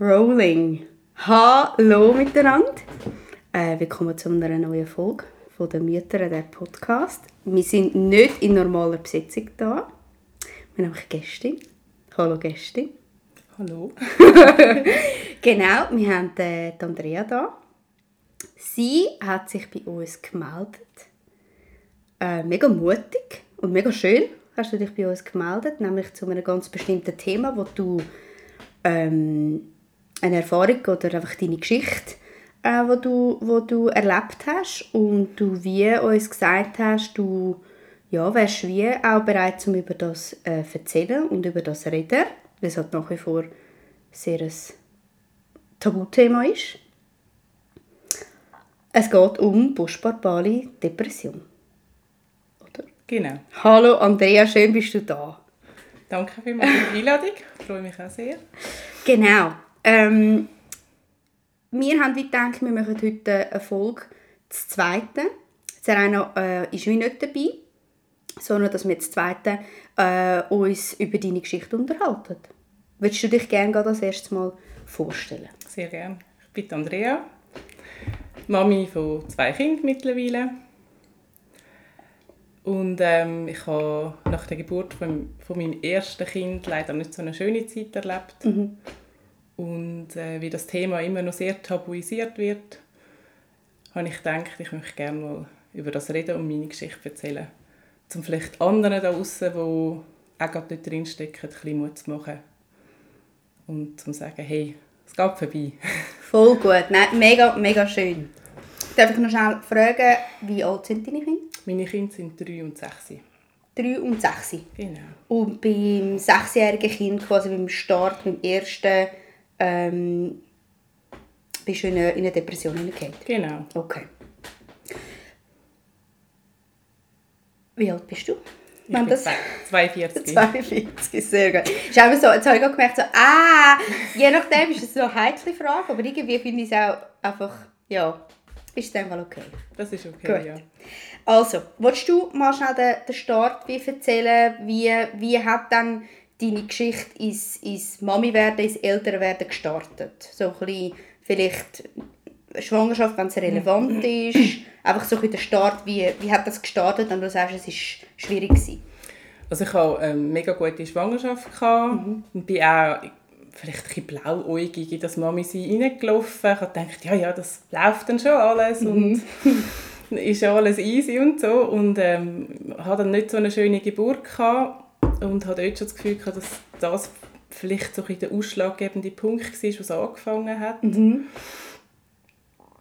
Rolling. Hallo miteinander. Äh, willkommen zu einer neuen Folge von der Mütter der Podcast. Wir sind nicht in normaler Besetzung da. Wir haben nämlich Gäste. Hallo Gäste. Hallo. genau, wir haben äh, die Andrea da. Sie hat sich bei uns gemeldet. Äh, mega mutig und mega schön hast du dich bei uns gemeldet, nämlich zu einem ganz bestimmten Thema, wo du ähm, eine Erfahrung oder einfach deine Geschichte, äh, wo du, wo du erlebt hast und du wie uns gesagt hast, du ja, wärst wie auch bereit, um über das äh, erzählen und über das reden, weil es halt nach wie vor sehr ein Tabuthema ist. Es geht um postpartale Depression. Oder? Genau. Hallo Andrea, schön bist du da. Danke vielmals für die Einladung. Ich freue mich auch sehr. Genau. Ähm, wir haben wie gedacht, wir machen heute eine Folge, das zweite. Serena äh, ist wie nicht dabei, sondern dass wir das zweite äh, uns über deine Geschichte unterhalten. Würdest du dich gerne als erstes mal vorstellen? Sehr gerne. Ich bin Andrea, Mami von zwei Kindern mittlerweile. Und ähm, ich habe nach der Geburt von, von meinem ersten Kind leider nicht so eine schöne Zeit erlebt. Mhm. Und äh, wie das Thema immer noch sehr tabuisiert wird, habe ich gedacht, ich möchte gerne mal über das reden und meine Geschichte erzählen. Um vielleicht anderen da draußen, die auch gerade nicht drinstecken, ein bisschen Mut zu machen. Und zu sagen, hey, es geht vorbei. Voll gut. Nein, mega, mega schön. Darf ich noch schnell fragen, wie alt sind deine Kinder? Meine Kinder sind drei und sechs. Drei und sechs. Genau. Und beim sechsjährigen Kind, quasi beim Start, beim ersten, ähm, bist du in eine, in eine Depression hineingekommen? Genau. Okay. Wie alt bist du? Ich Wenn bin das- zwei- 42. 42, sehr gut. Ist einfach so, jetzt habe ich gerade gemerkt, so, ah, je nachdem ist es so eine heikle Frage, aber irgendwie finde ich es auch einfach, ja, ist es einfach okay. Das ist okay, Gut. ja. Also, willst du mal schnell den, den Start wie erzählen, wie, wie hat dann deine Geschichte ins, ins Mami-Werden, ins Älterwerden gestartet? So ein bisschen, vielleicht Schwangerschaft, wenn es relevant ist, einfach so ein der Start, wie, wie hat das gestartet und du sagst, es war schwierig gewesen. Also ich hatte eine mega gute Schwangerschaft gehabt und bin auch vielleicht ein bisschen blauäugig in das Mami sein reingelaufen. Ich habe gedacht, ja, ja, das läuft dann schon alles und ist alles easy und so. Und ähm, hatte dann nicht so eine schöne Geburt gehabt und hatte dort schon das Gefühl gehabt, dass das vielleicht so ein der ausschlaggebende Punkt war, was angefangen hat.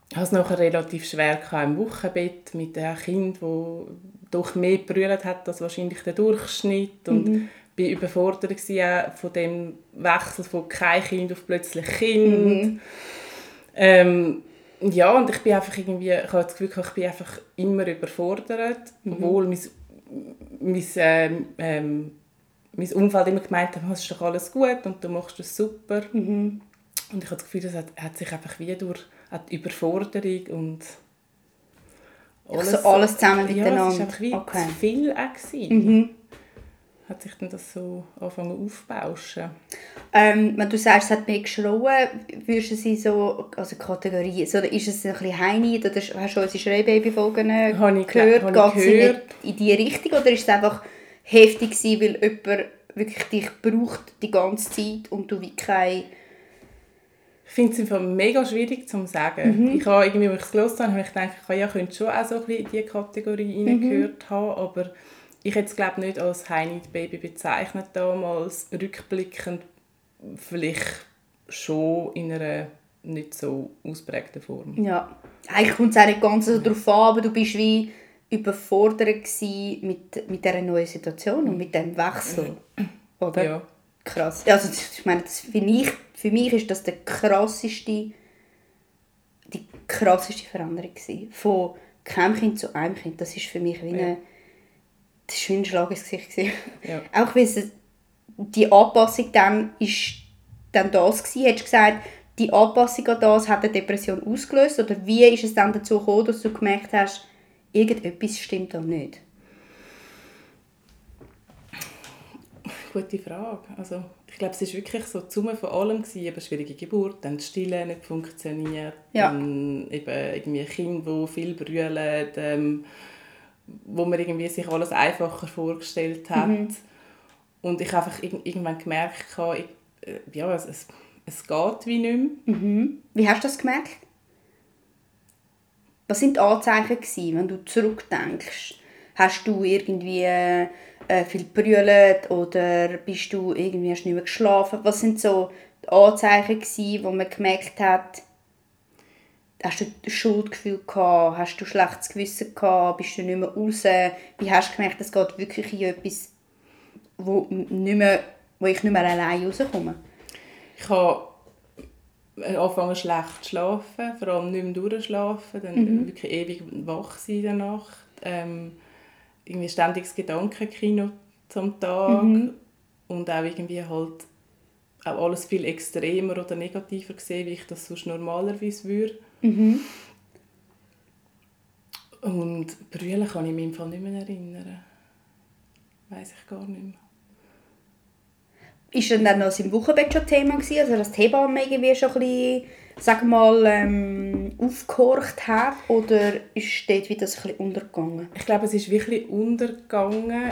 Ich hatte es nachher relativ schwer im Wochenbett mit einem Kind, das doch mehr berührt hat als wahrscheinlich der Durchschnitt. Und Mhm. bin überfordert gewesen auch von dem Wechsel von kein Kind auf plötzlich Kind. Ähm, ja, und ich bin einfach irgendwie, ich habe das Gefühl, ich bin einfach immer überfordert, obwohl mein, mein, ähm, ähm, mein Umfeld immer gemeint hat, es ist doch alles gut und du machst das super. Und ich habe das Gefühl, das hat, hat sich einfach wie durch die Überforderung und so alles zusammen Ja, es miteinander. war einfach wie Okay. zu viel. Auch. Mhm. Hat sich dann das so angefangen aufzubauschen. Ähm, wenn du sagst, es hat mehr geschrauen, würdest du sie so, also Kategorie, so, ist es ein bisschen heinig, oder hast du unsere Schreibaby-Folgen gehört? gehört, Geht sie nicht in die Richtung, oder ist es einfach heftig gewesen, weil jemand wirklich dich braucht die ganze Zeit und du wie kein... Ich finde es einfach mega schwierig zu sagen. Mhm. Ich habe irgendwie, als ich es gelesen habe, habe ich gedacht, ich ja, könnte schon auch so ein bisschen in diese Kategorie Mhm. reingehört haben, aber ich hätte es glaube nicht als Heini Baby bezeichnet damals, rückblickend vielleicht schon in einer nicht so ausprägten Form. Ja, eigentlich kommt es auch nicht ganz so darauf an, aber du bist wie überfordert mit, mit dieser neuen Situation und mit dem Wechsel, oder? Ja. Krass. Also, ich meine, das finde ich, für mich ist das der krasseste, die krasseste Veränderung gewesen. Von keinem Kind zu einem Kind. Das ist für mich wie, eine, ist wie ein Schlag ins Gesicht. Gewesen. Ja. Auch weil es, die Anpassung dann ist dann das gewesen. Hättest du gesagt, die Anpassung an das hat eine Depression ausgelöst? Oder wie ist es dann dazu gekommen, dass du gemerkt hast, irgendetwas stimmt da nicht? Gute Frage. Also, ich glaube, es war wirklich so die Summe von allem. Gewesen. Eben schwierige Geburt, dann die Stille nicht funktioniert, Ja. dann eben irgendwie Kinder, die viel brüllen, ähm, wo man irgendwie sich alles einfacher vorgestellt hat. Und ich einfach irg- irgendwann gemerkt habe, ich, äh, ja, es, es, es geht wie nicht mehr. Wie hast du das gemerkt? Was sind die Anzeichen, gewesen, wenn du zurückdenkst? Hast du irgendwie äh, viel brüllt oder bist du irgendwie hast du nicht mehr geschlafen? Was sind so die Anzeichen, gewesen, wo man gemerkt hat, hast du Schuldgefühl gehabt, hast du schlechtes Gewissen gehabt, bist du nicht mehr raus? Wie hast du gemerkt, es geht wirklich in etwas, wo, nicht mehr, wo ich nicht mehr allein rauskomme? Ich habe angefangen schlecht zu schlafen, vor allem nicht mehr durchschlafen, dann wirklich ewig wach sein in der Nacht. Ähm, irgendwie ständiges Gedankenkino zum Tag und auch irgendwie halt auch alles viel extremer oder negativer gesehen, wie ich das sonst normalerweise würde. Und Brüllen kann ich mich im Fall nicht mehr erinnern. Weiß ich gar nicht mehr. Ist denn dann noch im Wochenbett schon Thema gewesen? Also dass die Hebamme irgendwie schon ein bisschen, sag mal, ähm, aufgehorcht hat? Oder ist dort wieder das ein bisschen untergegangen? Ich glaube, es ist wirklich untergegangen.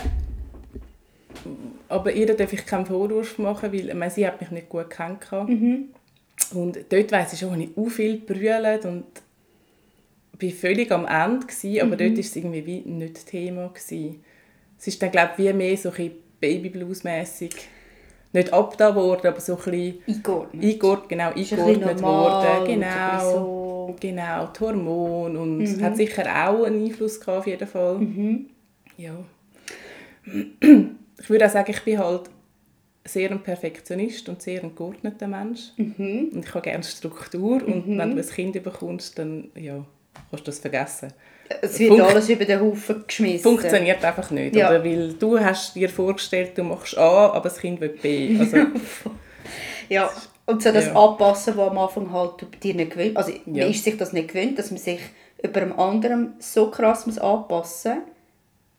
Aber ihr darf ich keinen Vorwurf machen, weil ich meine, sie hat mich nicht gut kennengelernt. Und dort weiss ich schon, habe ich auch viel brüllt und war völlig am Ende. Gewesen, aber dort war es irgendwie wie nicht Thema. Gewesen. Es ist dann, glaube ich, wie mehr so ein Babyblues-mässig. Nicht abgetan worden, aber so ein bisschen Eingeordnet. eingeordnet, genau, eingeordnet worden. Genau. so. Genau, die Hormone und Mhm. hat sicher auch einen Einfluss gehabt, auf jeden Fall. Ja. Ich würde auch sagen, ich bin halt sehr ein Perfektionist und sehr ein geordneter Mensch. Mhm. Und ich habe gerne Struktur und wenn du ein Kind bekommst, dann ja, kannst du das vergessen. Es wird Funkt- alles über den Haufen geschmissen. Funktioniert einfach nicht. Ja. Oder? Weil du hast dir vorgestellt, du machst A, aber das Kind will B. Also, Ja. Und so das Ja. Anpassen, was am Anfang halt du dir nicht gewöhnt. Also man Ja. ist sich das nicht gewöhnt, dass man sich über einem anderen so krass muss anpassen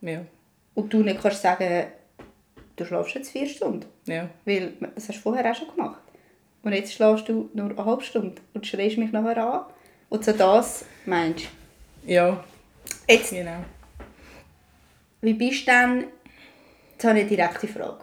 muss. ja, Und du nicht kannst sagen, du schlafst jetzt vier Stunden. Ja. Weil das hast du vorher auch schon gemacht. Und jetzt schläfst du nur eine halbe Stunde und schreist mich nachher an. Und so das meinst du. Ja, Jetzt, genau. wie bist du denn... Jetzt habe ich eine direkte Frage.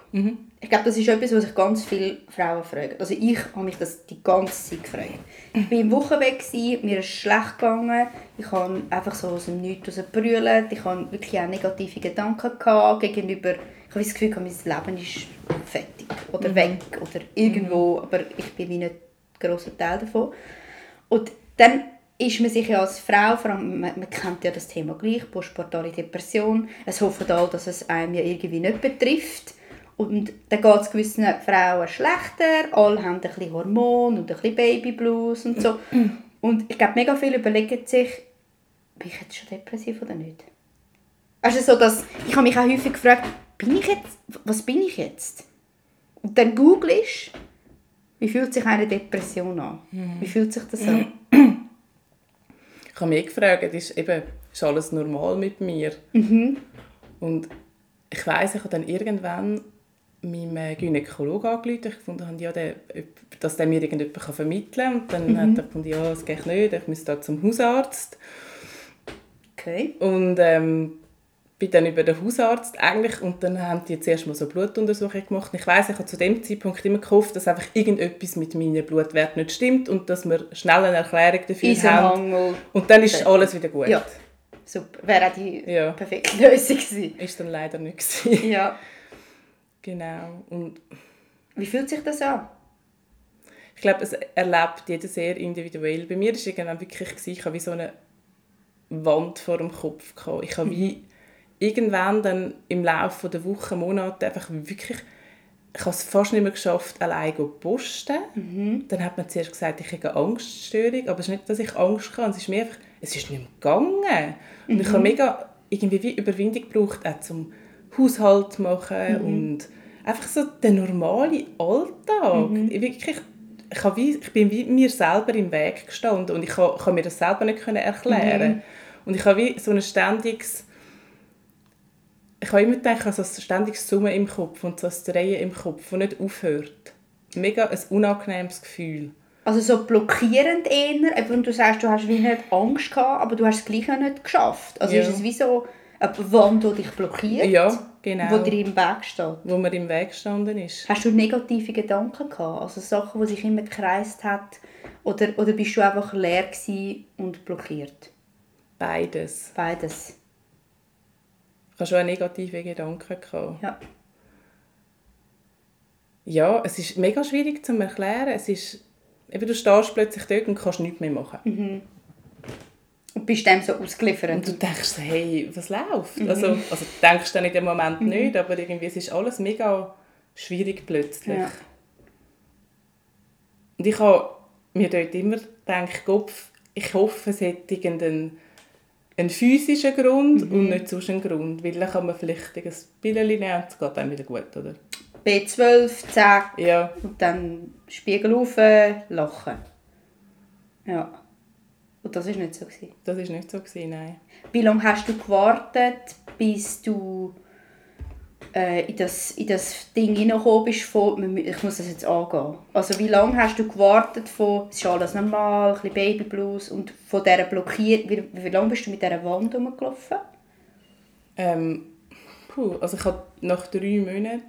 Ich glaube, das ist etwas, was sich ganz viele Frauen fragen. Also ich habe mich das die ganze Zeit gefragt. Ich war im Wochenbett, mir ist schlecht gegangen. Ich habe einfach so aus dem Nichts raus gebrüllt. Ich hatte wirklich auch negative Gedanken gehabt gegenüber... Ich habe das Gefühl, mein Leben ist fertig oder weg oder irgendwo, aber ich bin wie nicht grosser Teil davon. Und dann ist man sich ja als Frau, vor allem, man, man kennt ja das Thema gleich, postpartale Depression, es hoffen alle, dass es einem ja irgendwie nicht betrifft. Und dann geht es gewissen Frauen schlechter, alle haben ein bisschen Hormone und ein bisschen Babyblues und so. Und ich glaube, mega viele überlegen sich, bin ich jetzt schon depressiv oder nicht? Also so, dass, ich habe mich auch häufig gefragt, bin ich jetzt, was bin ich jetzt? Und dann googelst, wie fühlt sich eine Depression an? Wie fühlt sich das an? Ich habe mich gefragt, ist, eben, ist alles normal mit mir? Und ich weiss, ich habe dann irgendwann meinem Gynäkologen angerufen. Ich habe, ja, der, dass der mir irgendjemand vermitteln kann. Und dann hat er gefunden, ja, das geht nicht, ich muss da zum Hausarzt. Okay. Und ähm, bin dann über den Hausarzt eigentlich und dann haben die zuerst mal so Blutuntersuchungen gemacht. Und ich weiß, ich habe zu dem Zeitpunkt immer gehofft, dass einfach irgendetwas mit meinen Blutwerten nicht stimmt und dass wir schnell eine Erklärung dafür haben. Eisenmangel. Und dann ist alles wieder gut. Ja. Super. Wäre auch die Ja. perfekte Lösung gewesen. Ist dann leider nicht gewesen. Ja. Genau. Und Wie fühlt sich das an? ich glaube, es erlebt jeder sehr individuell. Bei mir war es irgendwann wirklich, ich habe wie so eine Wand vor dem Kopf. Gehabt. Ich habe wie irgendwann dann im Laufe der Wochen, Monate einfach wirklich, ich habe es fast nicht mehr geschafft, allein zu posten. Dann hat man zuerst gesagt, ich habe eine Angststörung, aber es ist nicht, dass ich Angst hatte, es ist mir einfach, es ist nicht mehr gegangen. Und ich habe mega irgendwie wie Überwindung gebraucht, auch zum Haushalt machen und einfach so den normalen Alltag. Ich, wirklich, ich, habe wie, ich bin wie mir selber im Weg gestanden und ich kann, kann mir das selber nicht erklären. Und ich habe wie so ein ständiges ich habe immer gedacht, ich habe so ein ständiges Summen im Kopf und so ein Drehen im Kopf, das nicht aufhört. Mega ein unangenehmes Gefühl. Also so blockierend eher, wenn du sagst, du hast wie nicht Angst gehabt, aber du hast es gleich auch nicht geschafft. Also Ja. ist es wie so eine Wand, die dich blockiert, Ja, genau. wo dir im Weg steht. wo mir im Weg gestanden ist. Hast du negative Gedanken gehabt? Also Sachen, die sich immer gekreist hat? Oder, oder bist du einfach leer und blockiert? Beides. Beides. Ich habe schon negative Gedanken gehabt. Ja. Ja, es ist mega schwierig zu erklären. Es ist, eben, du stehst plötzlich dort und kannst nichts mehr machen. Mhm. Und bist dem so ausgeliefert. Und du denkst, hey, was läuft? Also, also du denkst dann in dem Moment nicht, aber irgendwie, es ist alles mega schwierig plötzlich. Ja. Und ich habe mir dort immer gedacht, Kopf, ich hoffe, es hat irgendeinen einen physischen Grund und nicht sonst einen Grund. Weil dann kann man vielleicht ein Pillen nehmen und es geht dann wieder gut, oder? B12, zack, Ja, und dann Spiegel auf, lachen. Ja. Und das war nicht so. Gewesen. das war nicht so, gewesen, nein. Wie lange hast du gewartet, bis du äh, in, das, in das Ding hineingekommen bist von, ich muss das jetzt angehen. Also wie lange hast du gewartet von, es ist alles normal, ein bisschen Babyblues und von dieser blockiert, wie, wie lange bist du mit dieser Wand rumgelaufen? Ähm, puh, also ich habe nach drei Monaten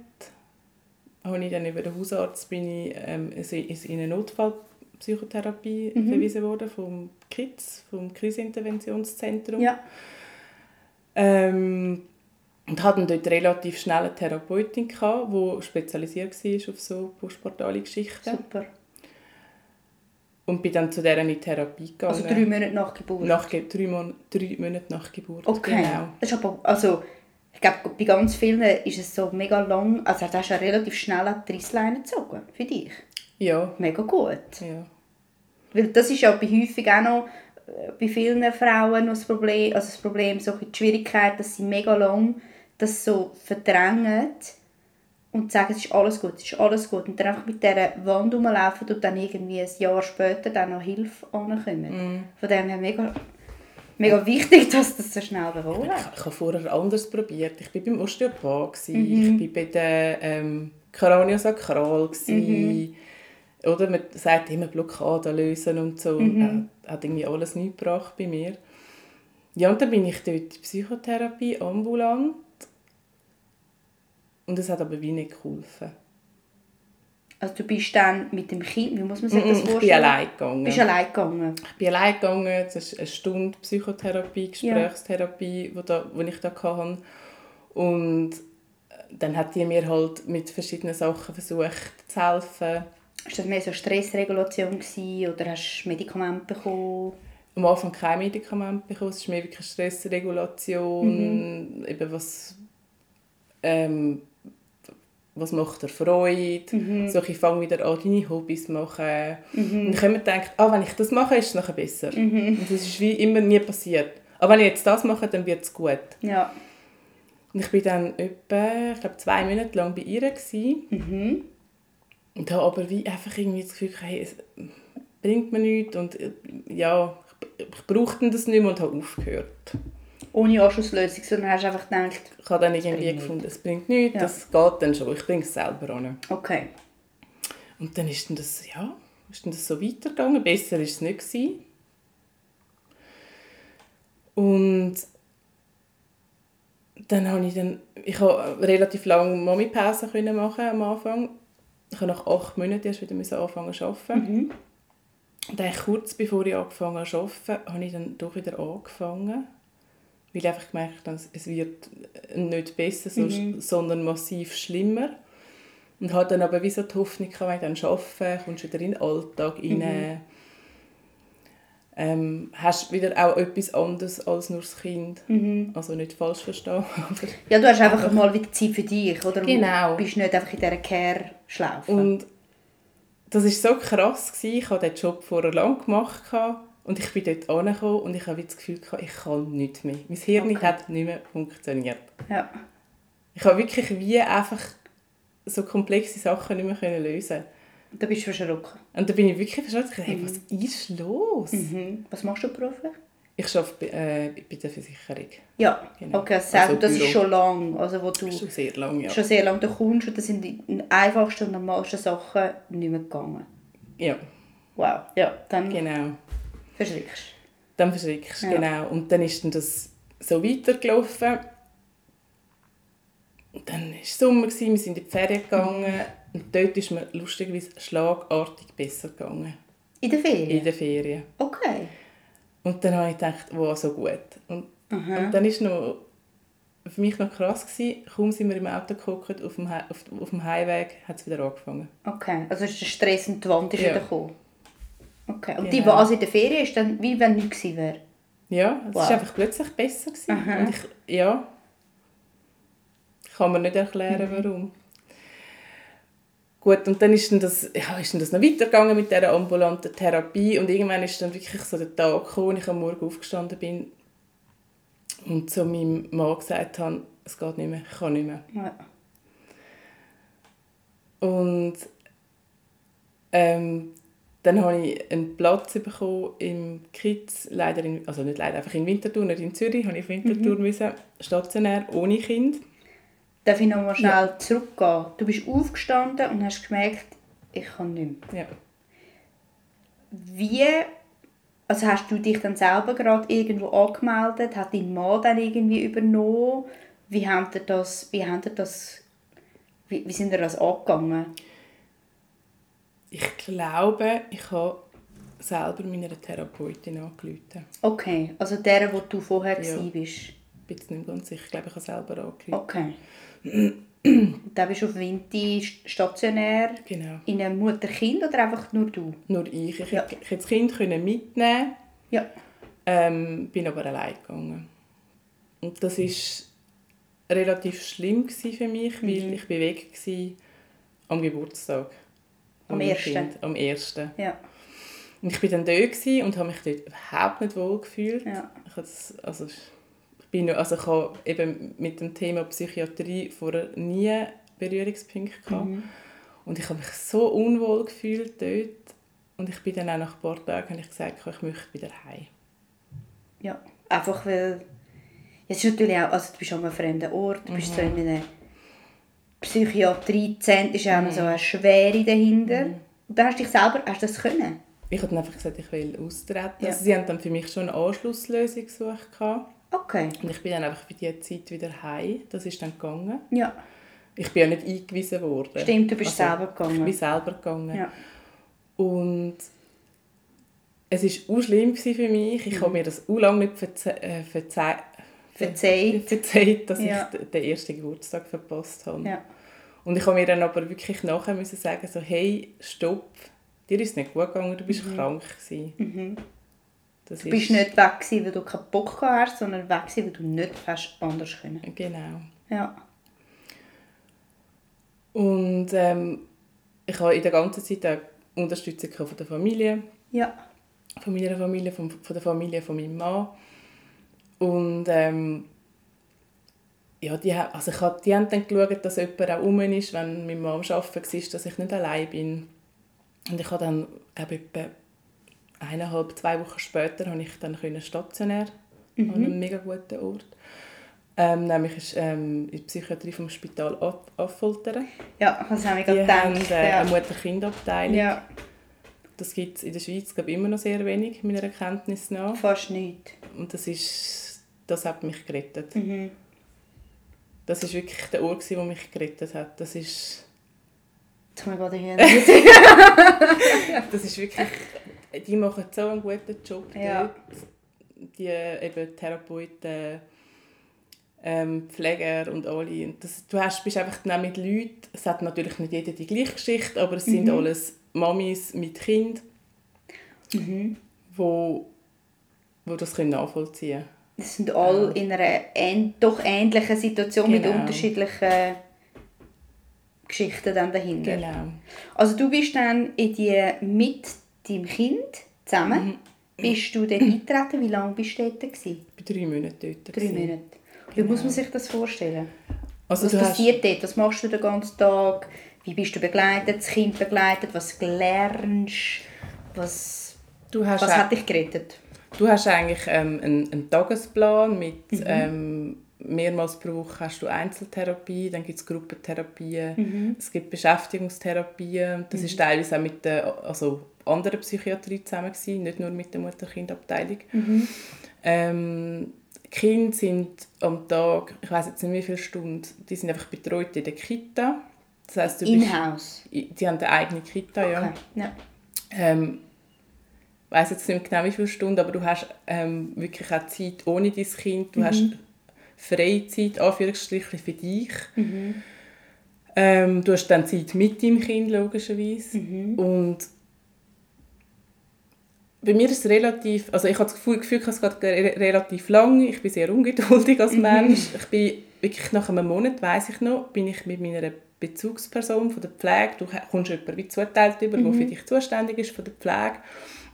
habe ich dann über den Hausarzt bin ich, ähm, in in eine Notfallpsychotherapie verwiesen worden vom KITS, vom Kriseninterventionszentrum. Ja. Ähm, und hatte dann dort relativ schnell eine Therapeutin, gehabt, die spezialisiert war auf so postportale Geschichten. Super. Und bin dann zu dieser in Therapie gegangen. Also drei Monate nach Geburt? Nach, drei, Mon drei Monate nach Geburt, Okay. genau. Das ist aber, also, ich glaube, bei ganz vielen ist es so mega lang, also du hast ja relativ schnell an die Reissleine gezogen, für dich. Ja, Mega gut. ja. Weil das ist ja bei häufig auch noch äh, bei vielen Frauen noch das Problem, also das Problem, so die Schwierigkeit, dass sie mega lang das so verdrängen und sagen, es ist alles gut, es ist alles gut. Und dann einfach mit dieser Wand rumlaufen und dann irgendwie ein Jahr später dann noch Hilfe ankommen. Von dem her mega, mega wichtig, dass das so schnell behoben Ich, ich habe vorher anders probiert. Ich war beim Osteopath, mhm. ich war bei der ähm, Kraniosakral. Mhm. Oder man sagt immer Blockaden lösen und so. Mhm. Äh, hat irgendwie alles nichts gebracht bei mir. Ja, und dann bin ich dort in Psychotherapie ambulant. Und es hat aber wie nicht geholfen. Also du bist dann mit dem Kind, wie muss man sich das Ich bin vorstellen? allein gegangen. Bist allein gegangen? Ich bin allein gegangen, das ist eine Stunde Psychotherapie, Gesprächstherapie, wo, da, wo ich da hatte. Und dann hat die mir halt mit verschiedenen Sachen versucht zu helfen. War das mehr so Stressregulation gewesen, oder hast du Medikamente bekommen? Am Anfang kein Medikament bekommen, es ist mehr wirklich Stressregulation, eben was, ähm, was macht dir Freude, so ich fange wieder an, deine Hobbys zu machen. Und ich mir gedacht, ah, wenn ich das mache, ist es nachher besser. Und das ist wie immer nie passiert. Aber wenn ich jetzt das mache, dann wird es gut. Ja. Und ich war dann etwa, ich glaube, zwei Monate lang bei ihr. Gewesen. Und habe aber wie einfach irgendwie das Gefühl, hey, es bringt mir nichts und äh, ja, ich, ich brauchte das nicht mehr und habe aufgehört. Ohne Anschlusslösung, sondern hast einfach gedacht, Ich habe dann irgendwie gefunden, es bringt nichts, Ja. das geht dann schon, ich bringe es selber an. okay. Und dann ist dann das, ja, ist dann das so weitergegangen, besser war es nicht. Gewesen. Und dann habe ich dann, ich habe relativ lange Mami-Pause können machen am Anfang. Ich habe nach acht Monaten erst wieder anfangen zu arbeiten. Und eigentlich kurz bevor ich angefangen habe zu arbeiten, habe ich dann doch wieder angefangen. Weil ich einfach gemerkt habe, es wird nicht besser, so- sondern massiv schlimmer. Und hatte dann aber wie so die Hoffnung, wenn ich dann arbeite, kommst du wieder in den Alltag rein. Ähm, hast wieder auch etwas anderes als nur das Kind. Also nicht falsch verstehen. aber- Ja, du hast einfach mal wieder Zeit für dich, oder? Genau. Du bist nicht einfach in dieser Care-Schlaufe. Und das war so krass. Gewesen. Ich habe diesen Job vorher lang gemacht. gehabt Und ich bin dort angekommen und ich habe das Gefühl, gehabt, ich kann nicht mehr. Mein Hirn Okay. hat nicht mehr funktioniert. Ja. Ich habe wirklich wie einfach so komplexe Sachen nicht mehr können lösen Da bist du verschrocken. Und da bin ich wirklich verschreckt. Hey, was ist los? Mhm. Was machst du beruflich? Ich arbeite bei, äh, bei der Versicherung. Ja, Genau. okay, also Also das ist Büro. schon lang, also wo du Schon sehr lange, ja. schon sehr lange da kommst und das sind die einfachsten und normalsten Sachen nicht mehr gegangen. Ja, Wow, ja, dann genau. Verschrickst Dann verschrickst du, Ja. genau. Und dann ist dann das so weitergelaufen. Und dann war es Sommer, gewesen, wir sind in die Ferien gegangen. Und dort ist mir lustigerweise schlagartig besser gegangen. In der Ferien? In den Ferien. Okay. Und dann habe ich gedacht, wow, so gut. Und, Aha. und dann war noch für mich noch krass, gewesen, kaum sind wir im Auto geguckt, auf dem, auf, auf dem Heimweg hat es wieder angefangen. Okay, also ist der Stress und die Wand ist Ja. wieder gekommen. Okay, und die Genau. Phase in der Ferien ist dann, wie wenn nichts gewesen wäre? Ja, es Wow. war einfach plötzlich besser. Gewesen. Aha. Und ich, ja, kann mir nicht erklären, Mhm. warum. Gut, und dann ist dann das, ja, ist dann das noch weitergegangen mit dieser ambulanten Therapie und irgendwann ist dann wirklich so der Tag gekommen, wo ich am Morgen aufgestanden bin und zu meinem Mann gesagt habe, es geht nicht mehr, ich kann nicht mehr. Ja. Und ähm, dann habe ich einen Platz bekommen im Kids, leider in, also nicht leider, einfach in Winterthur, nicht in Zürich, habe ich auf Winterthur müssen, stationär, ohne Kind. Darf ich noch mal schnell zurückgehen? Du bist aufgestanden und hast gemerkt, ich kann nicht mehr. Ja. Wie, also hast du dich dann selber gerade irgendwo angemeldet? Hat dein Mann dann irgendwie übernommen? Wie habt ihr das, wie habt ihr das, wie, wie sind ihr das angegangen? Ich glaube, ich habe selber meiner Therapeutin angerufen. Okay, also der, wo du vorher Ja. warst. Ich bin jetzt nicht ganz sicher, ich glaube, ich habe selber angerufen. Okay. Dann bist du auf Vinti stationär Genau. in einem Mutter-Kind oder einfach nur du? Nur ich. Ich Ja. hätte das Kind können mitnehmen Ja. ähm, bin aber allein gegangen. Und das war relativ schlimm für mich, Mhm. weil ich bewegt war am Geburtstag. Am meinem ersten? Kind, am ersten. Ja. Und ich war dann dort gewesen und habe mich dort überhaupt nicht wohl gefühlt. Ja. Ich, das, also, ich, bin, also ich habe eben mit dem Thema Psychiatrie vorher nie Berührungspunkte gehabt. Mhm. Und ich habe mich so unwohl gefühlt dort. Und ich bin dann auch nach ein paar Tagen habe ich gesagt, ich möchte wieder heim. Ja. Einfach weil. Es ist natürlich auch, also du bist an einem fremden Ort, du bist so in einem Psychiatrie-Zentrum, ist auch so eine Schwere dahinter. Und dann hast du dich selber, hast du das können? Ich habe dann einfach gesagt, ich will austreten. Ja. Also sie haben dann für mich schon eine Anschlusslösung gesucht. gehabt. Okay. Und ich bin dann einfach für diese Zeit wieder heim. Das ist dann gegangen. Ja. Ich bin ja nicht eingewiesen worden. Stimmt, du bist selber gegangen. Ich bin selber gegangen. Ja. Und es war auch schlimm für mich. Ich habe mir das auch lange nicht verze äh, verze Verzeiht. verzeiht, dass Ja. ich den ersten Geburtstag verpasst habe. Ja. Und ich habe mir dann aber wirklich nachher müssen sagen, so, hey, stopp, dir ist nicht gut gegangen, du bist krank gewesen. Das Mhm. Du bist nicht weg gewesen, weil du keinen Bock gehabt hast, sondern weg gewesen, weil du nicht hast anders können. Genau. Ja. Und ähm, ich habe in der ganzen Zeit auch Unterstützung von der Familie, Ja. von meiner Familie, von, von der Familie von meinem Mann. Und ähm, ja, die, also ich hab, die haben dann geschaut, dass jemand auch rum ist, wenn mein Mann am Arbeiten war, dass ich nicht allein bin. Und ich habe dann, glaube ich, etwa eineinhalb, zwei Wochen später habe ich dann können stationär an einem mega guten Ort. Ähm, nämlich ist ähm, in der Psychiatrie vom Spital Aff- Affoltern. Ja, das habe ich gerade haben gedacht. äh, ja. eine Mutter-Kind-Abteilung. ja, Das gibt es in der Schweiz glaube immer noch sehr wenig, meiner Kenntnis nach. fast nichts. Und das, ist, das hat mich gerettet. Mhm. Das ist wirklich der Ort, der mich gerettet hat. Das ist, muss ich gerade hier das ist wirklich... Die machen so einen guten Job Ja. dort. Die eben Therapeuten, ähm, Pfleger und alle. Und das, du hast, bist einfach dann mit Leuten, es hat natürlich nicht jeder die gleiche Geschichte, aber es sind alles Mamis mit Kind, wo, wo das können nachvollziehen können. Das sind alle in einer ähn doch ähnlichen Situation mit Genau. unterschiedlichen Geschichten dann dahinter. Genau. Also du bist dann in die mit deinem Kind zusammen, Mhm. bist du dort eingetreten? Wie lange bist du dort? Gewesen? Ich war drei Monate dort. Drei gewesen. Monate. Wie muss man sich das vorstellen? Also Was du hast, passiert dort? Was machst du den ganzen Tag? Wie bist du begleitet, das Kind begleitet? Was lernst was, du hast was hat dich gerettet? Du hast eigentlich ähm, einen, einen Tagesplan mit mhm. ähm, mehrmals pro Woche hast du Einzeltherapie, dann gibt es Gruppentherapien, mhm. es gibt Beschäftigungstherapien. Das mhm. ist teilweise auch mit der also anderen Psychiatrie zusammen gewesen, nicht nur mit der Mutter-Kind-Abteilung. Mhm. Ähm, Kinder sind am Tag, ich weiß jetzt nicht wie viele Stunden, die sind einfach betreut in der Kita. Das heißt, du In-house? Die haben eine eigene Kita, ja. Okay. ja. Ähm, ich weiß jetzt nicht genau wie viele Stunden, aber du hast ähm, wirklich auch Zeit ohne dein Kind. Du mhm. hast Freizeit, Anführungsstrichen, für dich. Mhm. Ähm, du hast dann Zeit mit deinem Kind, logischerweise. Mhm. Und bei mir ist es relativ, also ich habe das Gefühl, Gefühl es geht relativ lang. Ich bin sehr ungeduldig als mhm. Mensch. Ich bin wirklich nach einem Monat, weiß ich noch, bin ich mit meiner Bezugsperson von der Pflege, du kommst jemanden wie zuteilt über, mhm. der für dich zuständig ist von der Pflege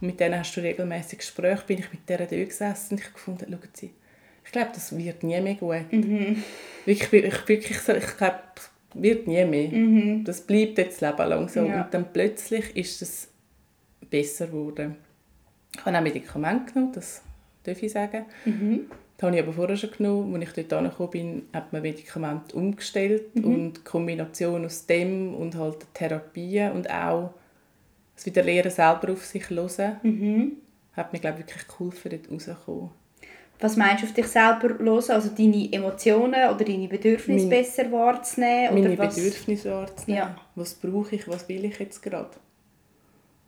mit denen hast du regelmäßig Gespräche, bin ich mit der da gesessen und ich gefunden, schauen Sie, ich glaube, das wird nie mehr gut. Mhm. Wirklich, ich, wirklich ich glaube, wird nie mehr. Mhm. Das bleibt jetzt Leben lang so. Ja. Und dann plötzlich ist es besser geworden. Ich habe auch Medikamente genommen, das darf ich sagen. Mhm. Das habe ich aber vorher schon genommen. Als ich dort angekommen bin, hat man Medikamente umgestellt. Mhm. Und die Kombination aus dem und halt Therapien und auch das wieder Lehren selber auf sich hören, mhm. hat mir glaube ich, wirklich geholfen, dort rauszukommen. Was meinst du auf dich selber hören? Also deine Emotionen oder deine Bedürfnisse mein, besser wahrzunehmen? Meine was? Bedürfnisse wahrzunehmen. Ja. Was brauche ich, was will ich jetzt gerade?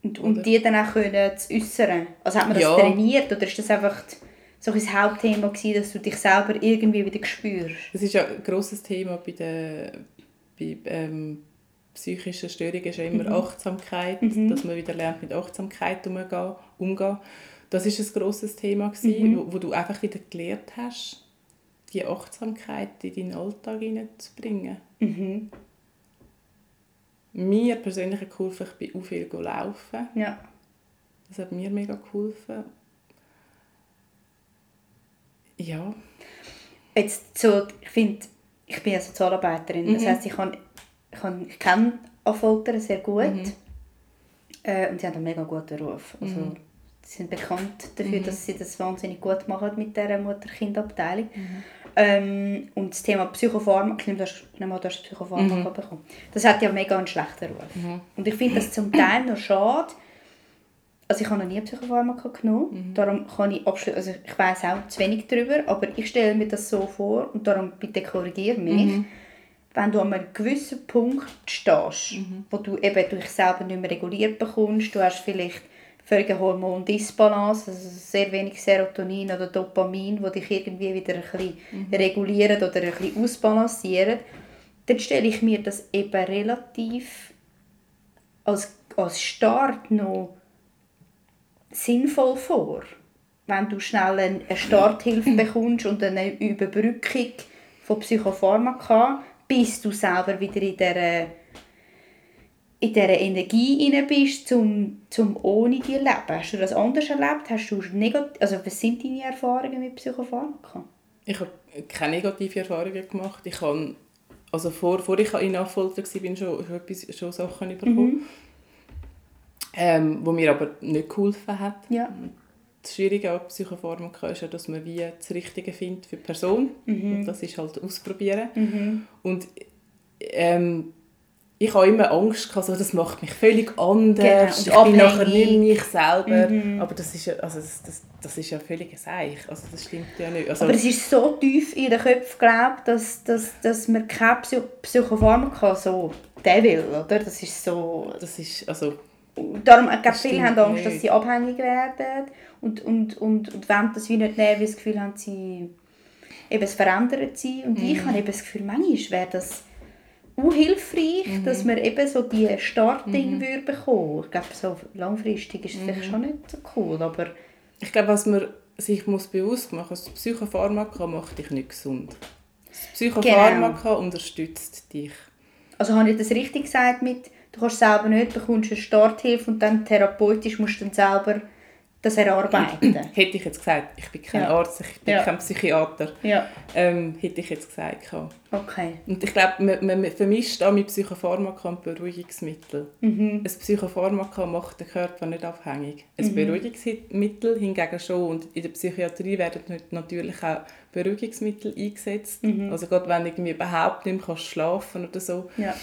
Und, und die dann auch können zu äußern. Also hat man das ja. trainiert oder ist das einfach so ein Hauptthema gewesen, dass du dich selber irgendwie wieder spürst? Das ist ja ein grosses Thema bei den bei, ähm, psychischen Störungen ist ja immer mhm. Achtsamkeit, mhm. dass man wieder lernt mit Achtsamkeit umgehen. umgehen. Das ist ein grosses Thema gewesen, mhm. wo, wo, du einfach wieder gelernt hast, die Achtsamkeit in deinen Alltag hineinzubringen. Mhm mir persönlich geholfen, ich bin auch viel laufen. Ja. Das hat mir mega geholfen. Ja. Jetzt so, ich finde, ich bin ja Sozialarbeiterin, mhm. das heisst, ich, kann, ich, kenne Affolter sehr gut mhm. äh, und sie haben einen mega guten Ruf. Also, mhm. Sie sind bekannt dafür, mhm. dass sie das wahnsinnig gut machen mit dieser Mutter-Kind-Abteilung. Mhm. Ähm, und das Thema Psychopharmaka, ich nehme, hast, du hast Psychopharmaka mhm. bekommen, das hat ja mega einen schlechten Ruf. Mhm. Und ich finde das zum Teil noch schade, also ich habe noch nie Psychopharmaka genommen, mhm. darum kann ich abschließen, also ich weiß auch zu wenig darüber, aber ich stelle mir das so vor und darum bitte korrigiere mich, mhm. Wenn du an einem gewissen Punkt stehst, mhm. wo du eben dich selber nicht mehr reguliert bekommst, du hast vielleicht völlige Hormondisbalance, also sehr wenig Serotonin oder Dopamin, wo dich irgendwie wieder ein bisschen mhm. regulieren oder ein bisschen ausbalancieren, dann stelle ich mir das eben relativ als, als Start noch sinnvoll vor. Wenn du schnell eine Starthilfe bekommst und eine Überbrückung von Psychopharmaka, bis du selber wieder in dieser in dieser Energie rein bist, um, um ohne die leben. Hast du das anders erlebt? Hast du negat also was sind deine Erfahrungen mit Psychopharmaka? Ich habe keine negative Erfahrungen gemacht. Ich habe, also vor, vor ich in Nachfolger war, schon, schon, etwas, schon Sachen bekommen, mhm. ähm, wo mir aber nicht geholfen hat. Ja. Das Schwierige an Psychopharmaka ist ja, dass man wie das Richtige findet für die Person. Mhm. Und das ist halt ausprobieren. Mhm. Und ähm, ich habe immer Angst gehabt, so, das macht mich völlig anders. Genau. ich bin nachher nicht mich selber. Mhm. Aber das ist ja, also das, das, das ist ja völlig Seich. Also das stimmt ja nicht. Also, aber es ist so tief in den Köpfen glaubt, dass, dass, dass man kein Psy Psychopharmaka so der will, oder? Das ist so... Das ist, also... Darum, glaube, viele haben Angst, dass sie abhängig werden und, und, und, und wenn das wie nicht nehmen, weil das Gefühl haben, sie eben, es verändert sie. Und mhm. ich habe eben das Gefühl, manchmal wäre das auch hilfreich, mhm. dass man eben so die Startding mhm. bekommen Ich glaube, so langfristig ist es mhm. vielleicht schon nicht so cool, aber... Ich glaube, was man sich muss bewusst machen muss, das Psychopharmaka macht dich nicht gesund. Das Psychopharmaka genau. unterstützt dich. Also habe ich das richtig gesagt mit, du kannst selber nicht, bekommst eine Starthilfe und dann therapeutisch musst du dann selber das Erarbeiten. Hätte ich jetzt gesagt, ich bin kein Ja. Arzt, ich bin Ja. kein Psychiater, ja. ähm, hätte ich jetzt gesagt. ja. Okay. Und ich glaube, man, man vermischt auch mit Psychopharmaka und Beruhigungsmittel. Mhm. Ein Psychopharmaka macht den Körper nicht abhängig. Ein Beruhigungsmittel hingegen schon. Und in der Psychiatrie werden natürlich auch Beruhigungsmittel eingesetzt. Mhm. Also gerade wenn du irgendwie überhaupt nicht mehr kannst schlafen oder so. Ja.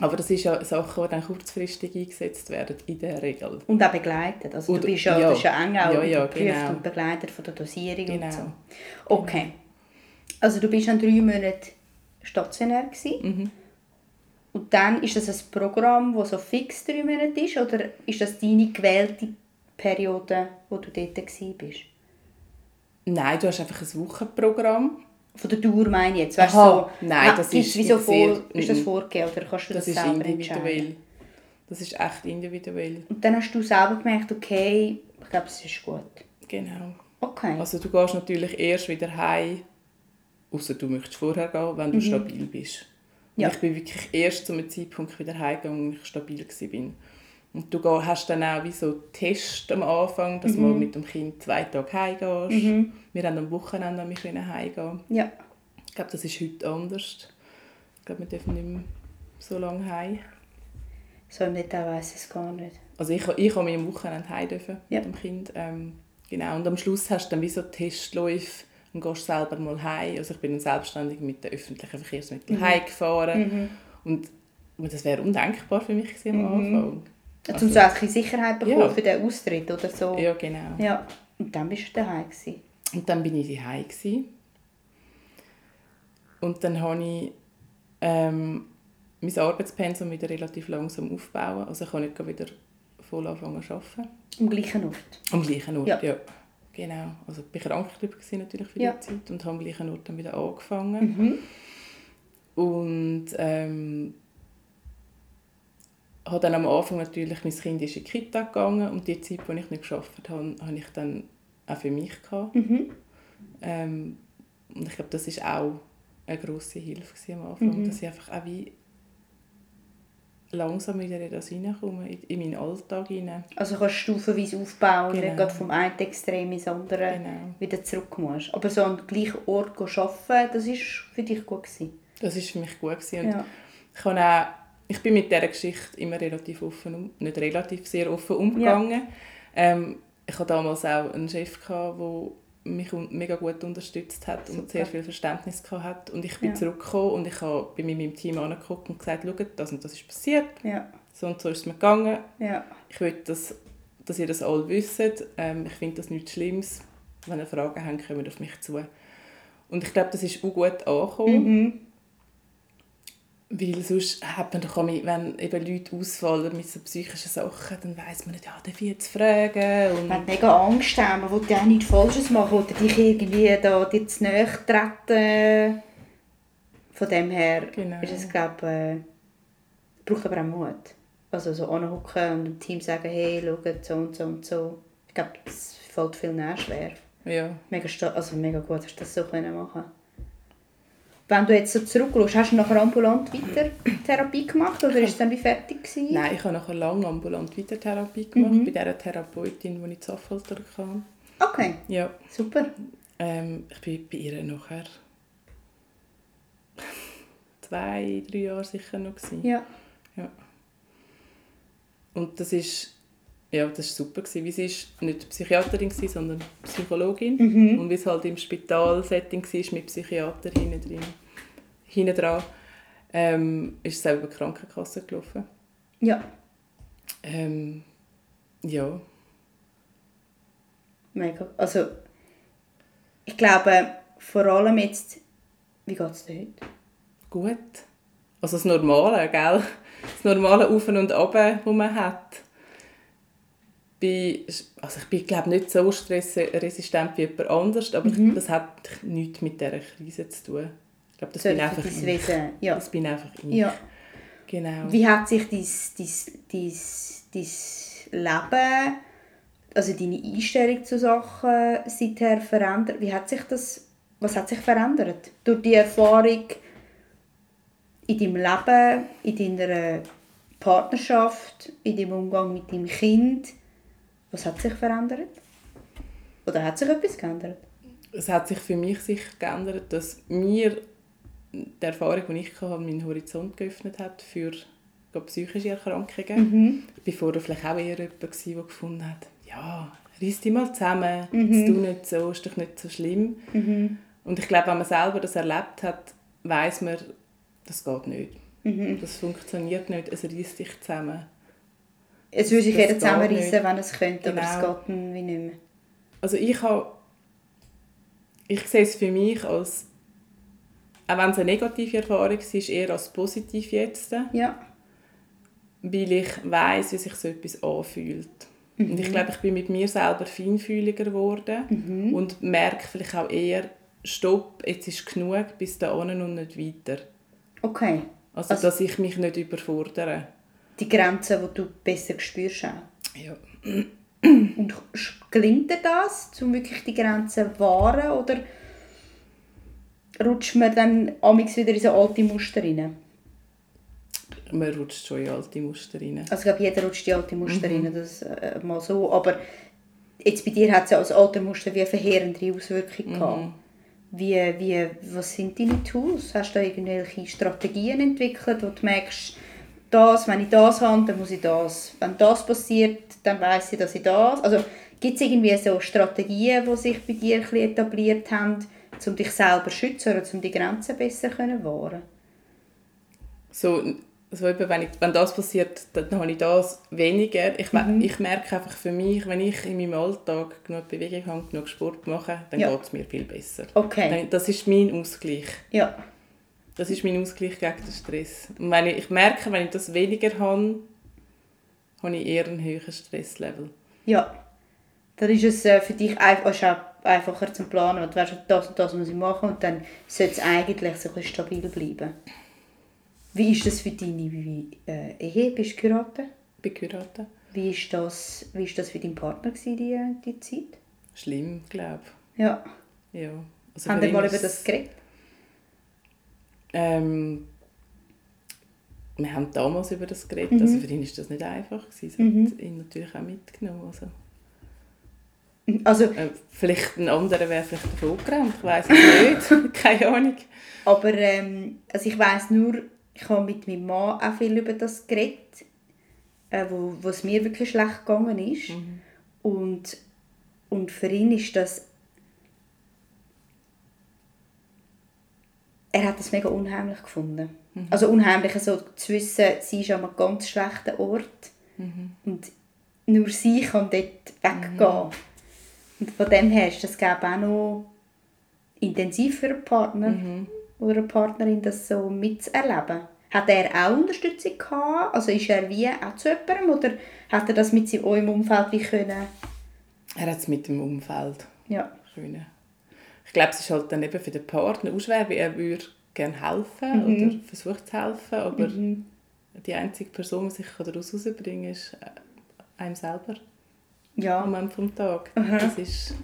Aber das ist ja Sachen, die dann kurzfristig eingesetzt werden, in der Regel. Und auch begleitet. Also Oder- du bist ja, ja. bist ja eng auch Ja, ja, überprüft genau. und begleitet von der Dosierung und Genau. so. Okay. Also du bist dann drei Monate stationär gewesen. Mhm. Und dann ist das ein Programm, das so fix drei Monate ist? Oder ist das deine gewählte Periode, wo du dort bist? Nein, du hast einfach ein Wochenprogramm. Von der Dauer meine ich jetzt. Weißt, Aha, so, nein, ah, das ist wie so sehr- vor, ist das mhm. vorgegeben oder kannst du das, Das ist selber individuell. entscheiden? Das ist echt individuell. Und dann hast du selber gemerkt, okay, ich glaube, es ist gut. Genau. Okay. Also du gehst natürlich erst wieder heim, außer du möchtest vorher gehen, wenn du stabil bist. Und Mhm. Ja. ich bin wirklich erst zu einem Zeitpunkt wieder heimgegangen, als ich stabil war. Und du hast dann auch wie so Tests am Anfang, dass du Mhm. mal mit dem Kind zwei Tage heimgehst. Wir haben am Wochenende können heimgehen. ja. Ich glaube, das ist heute anders. Ich glaube, wir dürfen nicht mehr so lange heim. So im Detail ich es gar nicht. Also ich, ich habe mich am Wochenende heim dürfen Ja. mit dem Kind. Ähm, genau. Und am Schluss hast du dann wie so Testläufe und gehst selber mal heim. Also ich bin dann selbstständig mit den öffentlichen Verkehrsmitteln Mhm. heimgefahren. Und und das wäre undenkbar für mich gewesen am Anfang. Also, um so ein Sicherheit bekommen Ja. für den Austritt oder so. Ja, genau. Ja. Und dann bist du daheim gewesen. Und dann bin ich daheim gsi. Und dann habe ich ähm, mein Arbeitspensum wieder relativ langsam aufbauen. Also ich kann nicht wieder voll anfangen zu arbeiten. Am gleichen Ort. Am gleichen Ort, ja. Ja. Genau. Also ich war gewesen natürlich für Ja. die Zeit und habe am gleichen Ort dann wieder angefangen. Und ähm, habe dann am Anfang natürlich, mein Kind ist in die Kita gegangen und die Zeit, die ich nicht gearbeitet habe, habe ich dann auch für mich gehabt. Ähm, und ich glaube, das ist auch eine grosse Hilfe am Anfang, dass ich einfach auch wie langsam wieder in das hineinkomme, in, in meinen Alltag hinein. Also kannst du stufenweise aufbauen und Genau. nicht gerade vom einen Extrem ins andere Genau. wieder zurück musst. Aber so am gleichen Ort arbeiten, das war für dich gut. Gewesen. Das war für mich gut. Gewesen. Und Ja. ich, habe auch, ich bin mit dieser Geschichte immer relativ offen, um, nicht relativ, sehr offen umgegangen. Ähm, ich hatte damals auch einen Chef, der mich mega gut unterstützt hat und Super. sehr viel Verständnis gehabt hat. Und ich bin Ja. zurückgekommen und ich habe bei meinem Team angeguckt und gesagt, schaut, das und das ist passiert, Ja. so und so ist es mir gegangen. Ja. Ich will, dass, dass ihr das alle wisst. Ähm, ich finde das nichts Schlimmes. Wenn ihr Fragen habt, kommt auf mich zu. Und ich glaube, das ist auch gut angekommen. Mhm. Weil sonst hat man doch auch, wenn eben Leute ausfallen mit so psychischen Sachen, dann weiss man nicht, ja, darf ich jetzt fragen? Und Man hat mega Angst, haben, man will ja auch nichts Falsches machen oder dich irgendwie da dir zu nahe treten. Von dem her Genau. ist es, glaube äh, braucht aber auch Mut. Also so anhocken und dem Team sagen, hey, schaut, so und so und so. Ich glaube, das fällt viel näher schwer. ja, Mega, also mega gut, hast du das so können machen Wenn du jetzt so zurückschaust, hast du nachher ambulant weiter Therapie gemacht oder ist es dann wie fertig gewesen? nein, ich habe nachher lange ambulant Weitertherapie gemacht, Mhm. bei dieser Therapeutin, die ich zu Affolter hatte. Okay, Ja, super. ähm, ich bin bei ihr nachher zwei, drei Jahre sicher noch. Gewesen. Ja. Ja. Und das ist, ja, das ist super gewesen, weil sie ist nicht Psychiaterin gewesen, sondern Psychologin Mhm. und wie es halt im Spitalsetting war mit Psychiater hinten drin, hinten dran, ähm, ist es auch über die Krankenkasse gelaufen. Ja, Ähm, ja, mega. Also, ich glaube, vor allem jetzt, wie geht es dir heute? gut. Also das Normale, gell? Das normale Auf und Ab, das man hat. Bin, also ich bin glaube nicht so stressresistent wie jemand anders, aber Mhm. das hat nichts mit dieser Krise zu tun. Ich glaube, das So bin einfach ich. Wesen, ja. Das bin einfach ich. Ja. Genau. Wie hat sich dein, dein Leben, also deine Einstellung zu Sachen seither verändert? Wie hat sich das, was hat sich verändert? Durch die Erfahrung in deinem Leben, in deiner Partnerschaft, in deinem Umgang mit deinem Kind? Was hat sich verändert? Oder hat sich etwas geändert? Es hat sich für mich sicher geändert, dass mir die Erfahrung, die ich hatte, meinen Horizont geöffnet hat für psychische Erkrankungen. Mhm. Ich war vorher vielleicht auch eher jemand, der gefunden hat, ja, reiss dich mal zusammen, mhm. tu nicht so, ist doch nicht so schlimm. Mhm. Und ich glaube, wenn man selber das erlebt hat, weiß man, das geht nicht. Mhm. Das funktioniert nicht, es reißt dich zusammen. Es würde sich jeder zusammenreißen, wenn es könnte, genau. aber es genau. geht wie nicht mehr. Also ich habe, ich sehe es für mich als, auch wenn es eine negative Erfahrung ist, eher als positiv jetzt. Ja. Weil ich weiß, wie sich so etwas anfühlt. Mhm. Und ich mhm. glaube, ich bin mit mir selber feinfühliger geworden mhm. und merke vielleicht auch eher, stopp, jetzt ist genug, bis dahin und nicht weiter. Okay. Also, also, dass ich mich nicht überfordere. Die Grenzen, die du besser spürst Ja. Und gelingt dir das, um wirklich die Grenzen zu wahren, oder rutscht man dann amigs wieder in so alte Muster rein? Man rutscht schon in alte Muster rein. Also ich glaube, jeder rutscht in alte Muster mhm. rein, das äh, mal so. Aber jetzt bei dir hat es ja als alte Muster wie eine verheerende Auswirkung gehabt. Mhm. Wie, wie, was sind deine Tools? Hast du da irgendwelche Strategien entwickelt, wo du merkst, das, wenn ich das habe, dann muss ich das. Wenn das passiert, dann weiß ich, dass ich das... Also gibt es irgendwie so Strategien, die sich bei dir ein etabliert haben, um dich selber zu schützen oder um die Grenzen besser zu wahren? So, also eben, wenn, ich, wenn das passiert, dann habe ich das weniger. Ich, mhm. ich merke einfach für mich, wenn ich in meinem Alltag genug Bewegung habe, genug Sport mache, dann ja. geht es mir viel besser. Okay. Das ist mein Ausgleich. Ja. Das ist mein Ausgleich gegen den Stress. Und wenn ich, ich merke, wenn ich das weniger habe, habe ich eher einen höheren Stresslevel. Ja. Dann ist es äh, für dich einfach, einfacher zu planen, weil du weißt, das und das muss ich machen und dann sollte es eigentlich so ein stabil bleiben. Wie ist das für deine äh, Ehe? Bist du geheiratet? Ich bin geheiratet. Wie ist das, wie ist das für deinen Partner gewesen, die, die Zeit? Schlimm, glaube ich. Ja. ja. Also Haben wir mal über das geredet? Ähm, wir haben damals über das geredet. Mhm. Also für ihn war das nicht einfach. Es mhm. hat ihn natürlich auch mitgenommen. Also. Also, äh, vielleicht ein anderer wäre vielleicht davon ich weiß es nicht, keine Ahnung. Aber ähm, also ich weiß nur, ich habe mit meinem Mann auch viel über das geredet, äh, wo, wo es mir wirklich schlecht gegangen ist. Mhm. Und, und für ihn ist das... Er hat das mega unheimlich gefunden. Mhm. Also unheimlich, also zu wissen, sie ist an einem ganz schlechten Ort mhm. und nur sie kann dort weggehen. Mhm. Und von dem her ist das glaube auch noch intensiv für einen Partner mhm. oder eine Partnerin, das so mitzuerleben. Hat er auch Unterstützung gehabt? Also ist er wie auch zu jemandem oder hat er das mit seinem Umfeld wie können? Er hat es mit dem Umfeld ja. können. Ich glaube, es ist halt dann eben für den Partner auch schwer, weil er würde gerne helfen mhm. oder versucht zu helfen, aber mhm. die einzige Person, die sich daraus herausbringen kann, ist äh, einem selber. Ja. Am Ende des Tages. Das ist...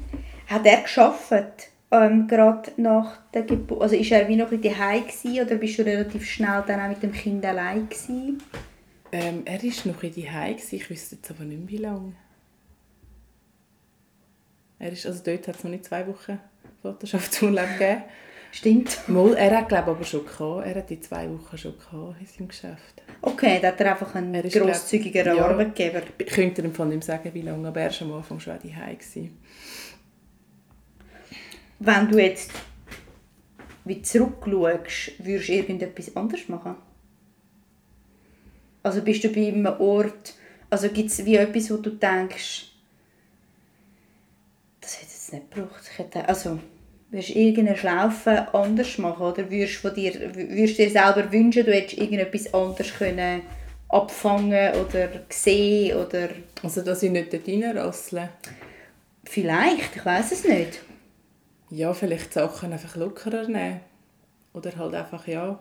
Hat er geschafft? ähm, gerade nach der Geburt? Also ist er wie noch ein bisschen daheim oder bist du relativ schnell dann auch mit dem Kind allein gewesen? Ähm, er war noch ein bisschen daheim, ich wüsste jetzt aber nicht mehr, wie lange. Er ist, also dort hat es noch nicht zwei Wochen Vaterschaftsurlaub gegeben. Stimmt. Mal, er hat glaube aber schon gehabt. Er hat die zwei Wochen schon gehabt in seinem Geschäft. Okay, da hat er einfach einen grosszügigeren ja, Arbeitgeber. Ich könnte ihm von nicht sagen, wie lange, aber er war am Anfang schon daheim. Gewesen wenn du jetzt wie zurückschaust, würdest du irgendetwas anders machen? Also bist du bei einem Ort, also gibt es wie etwas, wo du denkst, das hätte es nicht gebraucht. Ich hätte, also, würdest du irgendeine Schlaufe anders machen oder würdest, von dir, würdest du dir selber wünschen, du hättest irgendetwas anders können abfangen oder sehen oder... Also, dass ich nicht dort reinrassle? Vielleicht, ich weiß es nicht ja, vielleicht Sachen einfach lockerer nehmen. Oder halt einfach, ja,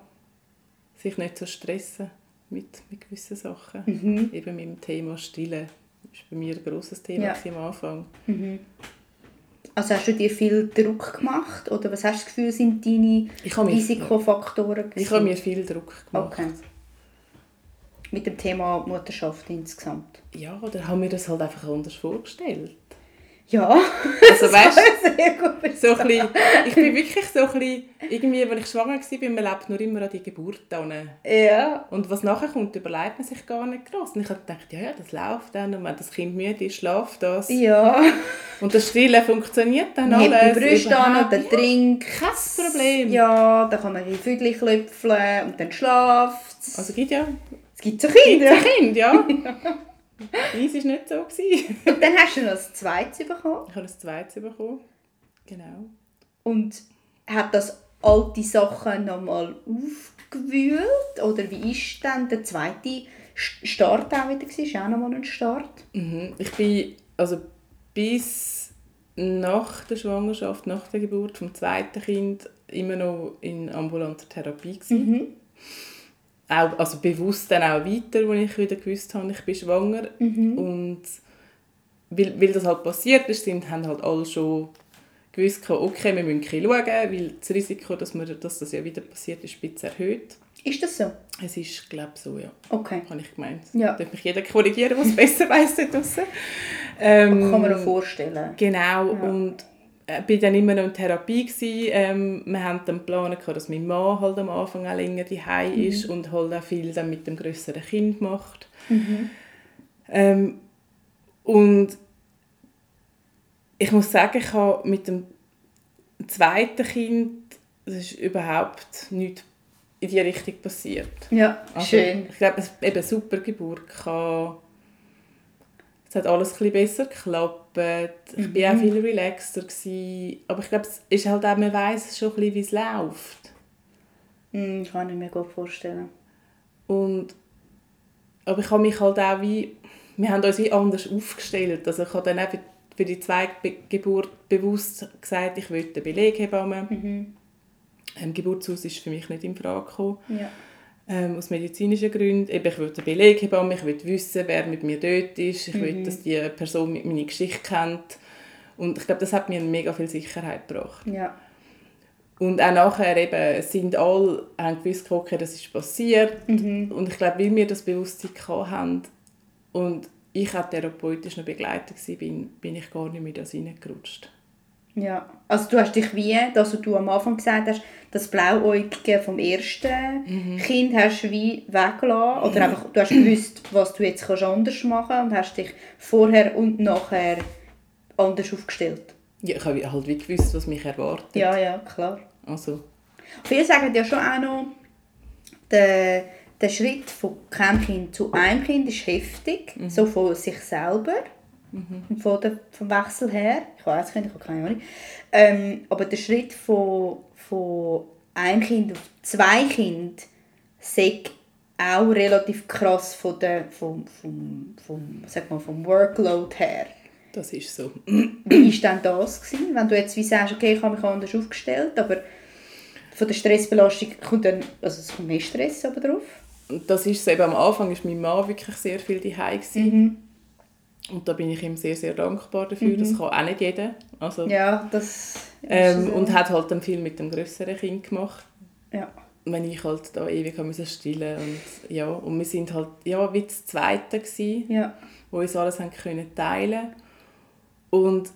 sich nicht so stressen mit, mit gewissen Sachen. Mhm. Eben mit dem Thema Stille. Das war bei mir ein grosses Thema ja. am Anfang. Mhm. Also hast du dir viel Druck gemacht? Oder was hast du das Gefühl, sind deine Risikofaktoren? Ich habe mir viel Druck gemacht. Okay. mit dem Thema Mutterschaft insgesamt? Ja, oder haben wir das halt einfach anders vorgestellt? Ja, Also weißt sehr gut. so ein bisschen, ich bin wirklich so ein bisschen, irgendwie, als ich schwanger war, man lebt nur immer an die Geburt hin. Ja, Und was nachher kommt, überlegt man sich gar nicht groß. Und ich habe gedacht, ja, ja, das läuft dann. Und wenn das Kind müde ist, schlaft das. ja. Und das Stillen funktioniert dann Man alles. die Brüste an, dann trinkt Kein Problem. Ja, dann kann man die Vögel klöpfeln und dann schlaft es. Also gibt ja es gibt so Kinder. ein Kind, ja. Meins war nicht so. Gewesen. Und dann hast du noch das Zweites bekommen. Ich habe ein zweites bekommen. Genau. Und hat das alte Sachen nochmal aufgewühlt? Oder wie ist dann der zweite St- Start auch wieder? gewesen? Ist auch nochmal ein Start? Mhm. Ich bin also bis nach der Schwangerschaft, nach der Geburt vom zweiten Kind immer noch in ambulanter Therapie gewesen. Auch, also bewusst dann auch weiter, als ich wieder gewusst habe, ich bin schwanger. Und weil, weil das halt passiert ist, sind, haben halt alle schon gewusst, okay, wir müssen ein bisschen schauen, weil das Risiko, dass, wir, dass das ja wieder passiert, ist ein bisschen erhöht. Ist das so? Es ist, glaube ich, so, ja. Okay. Habe ich gemeint. Ja. Darf mich jeder korrigieren, der es besser weiss da draussen. Ähm, Kann man noch vorstellen. Genau, und äh, bin dann immer noch in Therapie gewesen. Ähm, wir haben dann geplant, dass mein Mann halt am Anfang auch länger daheim ist und halt auch viel dann mit dem größeren Kind macht. Ähm, und ich muss sagen, ich habe mit dem zweiten Kind, das ist überhaupt nichts in die Richtung passiert. Ja, Also, schön. Ich glaube, es eben eine super Geburt. Es hat alles ein bisschen besser geklappt. Ich war auch viel relaxter. Gewesen. Aber ich glaube, es ist halt auch, man weiss schon ein bisschen, wie es läuft. Hm, kann ich mir gut vorstellen. Und, aber ich habe mich halt auch wie... Wir haben uns wie anders aufgestellt. Also ich habe dann auch für- die zweite Be- Geburt bewusst gesagt, ich will eine Beleghebamme. Ähm, Geburtshaus ist für mich nicht in Frage gekommen. Ja. Ähm, aus medizinischen Gründen. Eben, ich will einen Beleg haben, ich will wissen, wer mit mir dort ist, ich will, dass die Person mit meine Geschichte kennt. Und ich glaube, das hat mir mega viel Sicherheit gebracht. Ja. Und auch nachher eben, sind alle haben gewusst, okay, das ist passiert. Und ich glaube, weil wir das Bewusstsein haben und ich auch therapeutisch noch begleitet war, bin, bin ich gar nicht mehr das reingerutscht. Ja, also du hast dich wie, das was du am Anfang gesagt hast, das Blauäugige vom ersten Kind hast wie weggelassen oder einfach, du hast gewusst, was du jetzt kannst anders machen und hast dich vorher und nachher anders aufgestellt. Ja, ich habe halt wie gewusst, was mich erwartet. Ja, ja, klar. Also, Viele sagen ja schon auch noch, der, der Schritt von keinem Kind zu einem Kind ist heftig, so von sich selber, und von der, vom Wechsel her. Ich weiß es nicht, ich habe keine Ahnung. Ähm, aber der Schritt von, von einem Kind auf zwei Kinder sagt auch relativ krass von der, vom, vom, vom, sag mal, vom Workload her. das ist so. Wie war denn das? Gewesen? Wenn du jetzt wie sagst, okay, ich habe mich anders aufgestellt, aber von der Stressbelastung kommt dann, also es kommt mehr Stress aber drauf. Das ist so, eben am Anfang ist mein Mann wirklich sehr viel daheim Mhm. Und da bin ich ihm sehr, sehr dankbar dafür. Das kann auch nicht jeder. Also, Ja, das ist ähm. Und hat halt dann viel mit dem größeren Kind gemacht. ja. Wenn ich halt da ewig musste stillen und ja und wir sind halt ja wie das Zweite gsi, Ja. wo uns alles haben können teilen und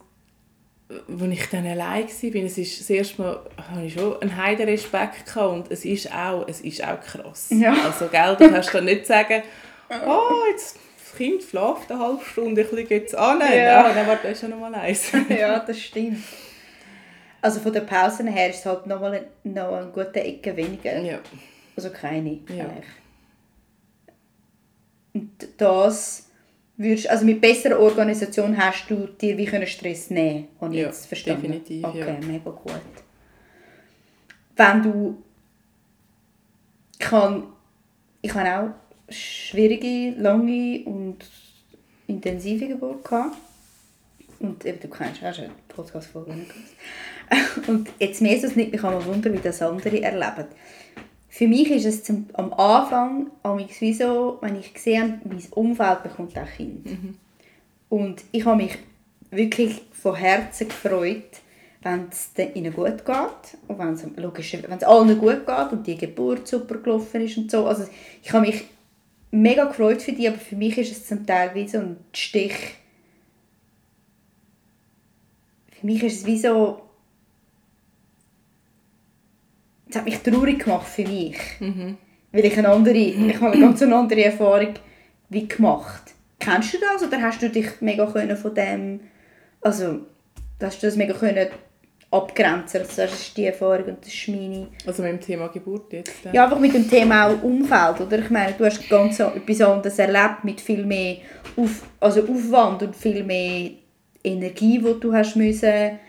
als ich dann allein war, bin, es ist das erste Mal, habe ich schon einen heiden Respekt gehabt und es ist auch, es ist auch krass. Ja. Also, gell, du kannst dann nicht sagen, oh, jetzt Kind schlaft eine halbe Stunde, ich liege jetzt an. Ja. Ja. dann warte ich schon noch mal eins. ja, das stimmt. Also von der Pausen her ist es halt noch mal noch eine gute Ecke weniger. ja. Also keine Ja. eigentlich. Und das würdest, also mit besserer Organisation hast du dir wie können Stress nehmen ich Ja, jetzt verstanden. definitiv, Okay, ja. mega gut. Wenn du kann, ich habe auch schwierige, lange und intensive Geburt gehabt. Und eben, du kennst, hast eine Podcast-Folge. Und jetzt mehr so nicht, mich kann man wundern, wie das andere erleben. Für mich ist es zum, am Anfang amigs wie so, wenn ich sehe, mein Umfeld bekommt auch Kind. Und ich habe mich wirklich von Herzen gefreut, wenn es ihnen gut geht und wenn es, logisch, wenn es allen gut geht und die Geburt super gelaufen ist und so. Also ich habe mich mega gefreut für dich, aber für mich ist es zum Teil wie so ein Stich. Für mich ist es wie so... Es hat mich traurig gemacht für mich. Weil ich eine andere, ich habe eine ganz andere Erfahrung wie gemacht. Kennst du das oder hast du dich mega können von dem, also hast du das mega können abgrenzen? Also das ist die Erfahrung und das ist meine. Also mit dem Thema Geburt jetzt. äh. Ja, einfach mit dem Thema auch Umfeld, oder? Ich meine, du hast ganz etwas anderes erlebt mit viel mehr Auf, also Aufwand und viel mehr Energie, die du hast müssen äh,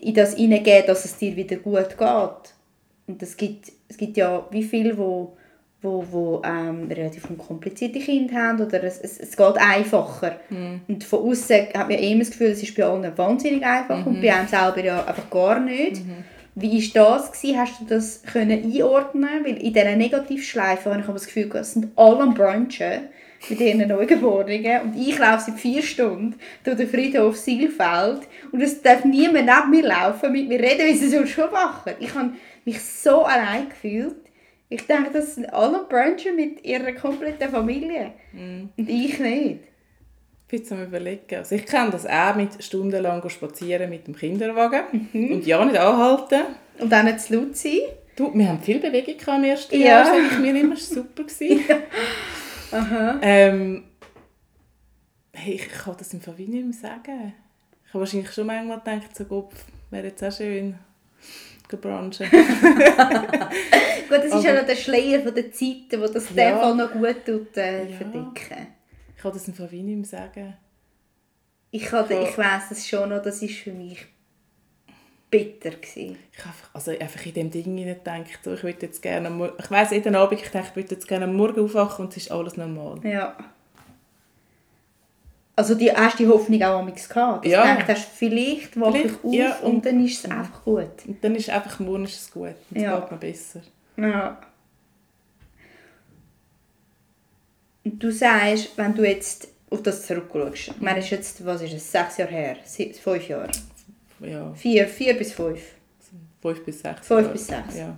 in das hineingeben, dass es dir wieder gut geht. Und es gibt, es gibt ja wie viele, wo, wo, wo ähm, relativ komplizierte Kinder haben oder es, es, es geht einfacher. Und von außen hat man immer das Gefühl, es ist bei allen wahnsinnig einfach und bei einem selber ja einfach gar nicht. Wie war das? Gewesen? Hast du das können einordnen Weil in dieser Negativschleife habe ich aber das Gefühl, es sind alle am Brunchen mit ihren Neugeborenen und ich laufe seit vier Stunden durch den Friedhof Silfeld und es darf niemand neben mir laufen, mit mir reden, wie sie sonst schon machen. Ich habe mich so allein gefühlt. Ich denke, das sind alle Brunchen mit ihrer kompletten Familie und ich nicht. Ich bin am überlegen. Also ich kenne das auch mit stundenlang spazieren mit dem Kinderwagen Mhm. und ja nicht anhalten. Und dann nicht zu laut sein. Du, wir haben viel Bewegung im ersten Ja. Jahr, sage ich mir immer, das super. gewesen. Aha. ähm, hey, ich kann das im Fall nicht mehr sagen. Ich habe wahrscheinlich schon manchmal gedacht, so Gott, wäre jetzt auch schön gebrunchen. Gut, das ist ja noch der Schleier von der Zeiten, wo das in Ja. dem Fall noch gut tut, äh, Ja. verdicken. Ich kann das Fall wie nicht mehr sagen. Ich, hatte, Ja. ich weiss es schon noch, das war für mich bitter. Gewesen. Ich habe einfach, also einfach in dem Ding hinein gedacht, so, ich würde jetzt gerne, ich weiss, jeden Abend, ich dachte, ich würde jetzt gerne am Morgen aufwachen und es ist alles normal. Ja. Also die, hast du die Hoffnung auch am gehabt? Dass Ja. du hast, vielleicht wache ich auf ja, und, und- dann ist es einfach gut. Und dann ist einfach, morgen ist es gut und es Ja. geht mir besser. Ja. Und du sagst, wenn du jetzt auf das zurückschaust, ich meine, ist jetzt, was ist es, sechs Jahre her, fünf Jahre, Ja, vier, vier bis fünf, fünf bis sechs. Fünf Jahre. bis sechs. Ja.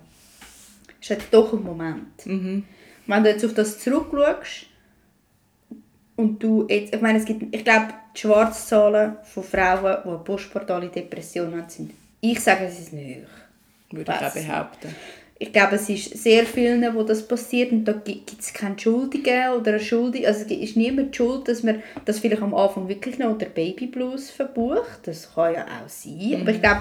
ist jetzt doch ein Moment. Mhm. Wenn du jetzt auf das zurückschaust und du jetzt, ich meine, es gibt, ich glaube, die Schwarzzahlen von Frauen, die eine postportale Depression haben, sind, ich sage, sie sind hoch. Würde ich auch behaupten. Ich glaube, es ist sehr vielen, wo das passiert und da gibt es keine Schuldigen oder eine Schuldige. Also es ist niemand schuld, dass man das vielleicht am Anfang wirklich noch unter Babyblues verbucht. Das kann ja auch sein. Aber ich glaube,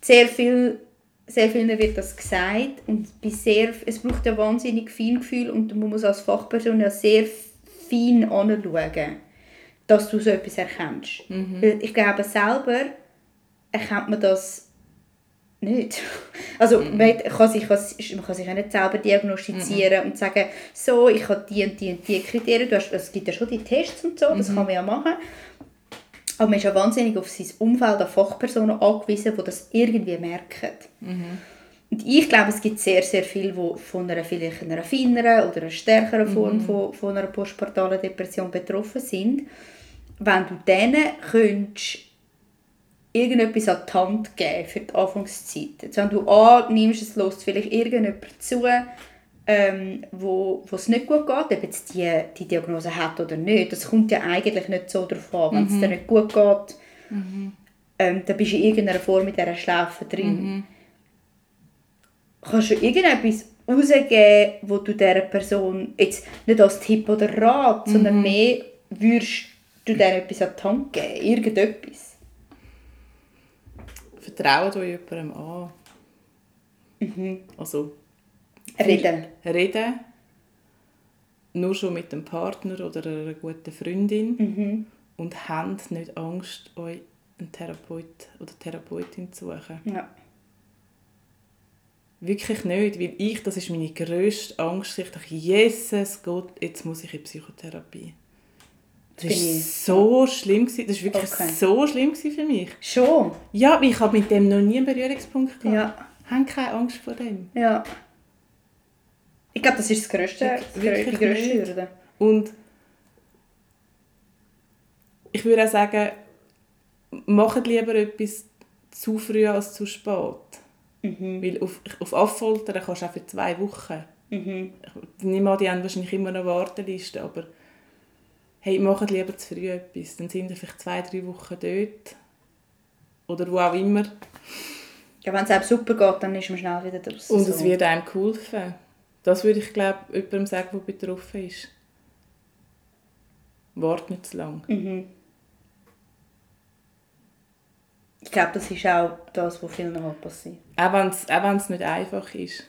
sehr viel sehr vielen wird das gesagt und bei sehr, es braucht ja wahnsinnig Feingefühl und man muss als Fachperson ja sehr fein anschauen, dass du so etwas erkennst. Weil ich glaube, selber erkennt man das nicht. Also man, kann sich, man kann sich ja nicht selber diagnostizieren und sagen, so, ich habe die und die und die Kriterien. Du hast, es gibt ja schon die Tests und so, das kann man ja machen. Aber man ist ja wahnsinnig auf sein Umfeld an Fachpersonen angewiesen, die das irgendwie merken. Und ich glaube, es gibt sehr, sehr viele, die von einer vielleicht einer feineren oder einer stärkeren Form von, von einer postpartalen Depression betroffen sind. Wenn du denen könntest irgendetwas an die Hand geben für die Anfangszeit. Jetzt, wenn du annimmst, es lässt vielleicht irgendjemand zu, ähm, wo wo es nicht gut geht, ob jetzt die, die Diagnose hat oder nicht. Das kommt ja eigentlich nicht so darauf an. Wenn es dir nicht gut geht, ähm, dann bist du in irgendeiner Form mit dieser Schlaufe drin. Kannst du irgendetwas rausgeben, wo du dieser Person jetzt nicht als Tipp oder Rat, sondern mehr würdest du dir etwas an die Hand geben? Irgendetwas? Vertrauen du jemandem an. Also Reden. reden. Nur schon mit dem Partner oder einer guten Freundin. Und habt nicht Angst, euch einen Therapeut oder Therapeutin zu suchen. Ja. Wirklich nicht, weil ich, das ist meine grösste Angst. Ich dachte, Jesus Gott, jetzt muss ich in Psychotherapie. Das war so schlimm. gewesen. Das war wirklich Okay. so schlimm für mich. Schon? Ja, ich habe mit dem noch nie einen Berührungspunkt gehabt. Ja. Haben keine Angst vor dem. Ja. Ich glaube, das ist das grösste, Wirklich- die grösste nicht. Hürde. Und ich würde auch sagen, macht lieber etwas zu früh als zu spät. Mhm. Weil auf, auf Affoltern kannst du auch für zwei Wochen. Mhm. Ich nehme an, die haben wahrscheinlich immer eine Warteliste, aber hey, macht lieber zu früh etwas. Dann sind wir vielleicht zwei, drei Wochen dort. Oder wo auch immer. Ja, wenn es einem super geht, dann ist man schnell wieder draus. Und es wird einem geholfen. Das würde ich, glaube jemandem sagen, der betroffen ist. Wart nicht zu lang. Mhm. Ich glaube, das ist auch das, was vielen noch passiert. Auch wenn es nicht einfach ist.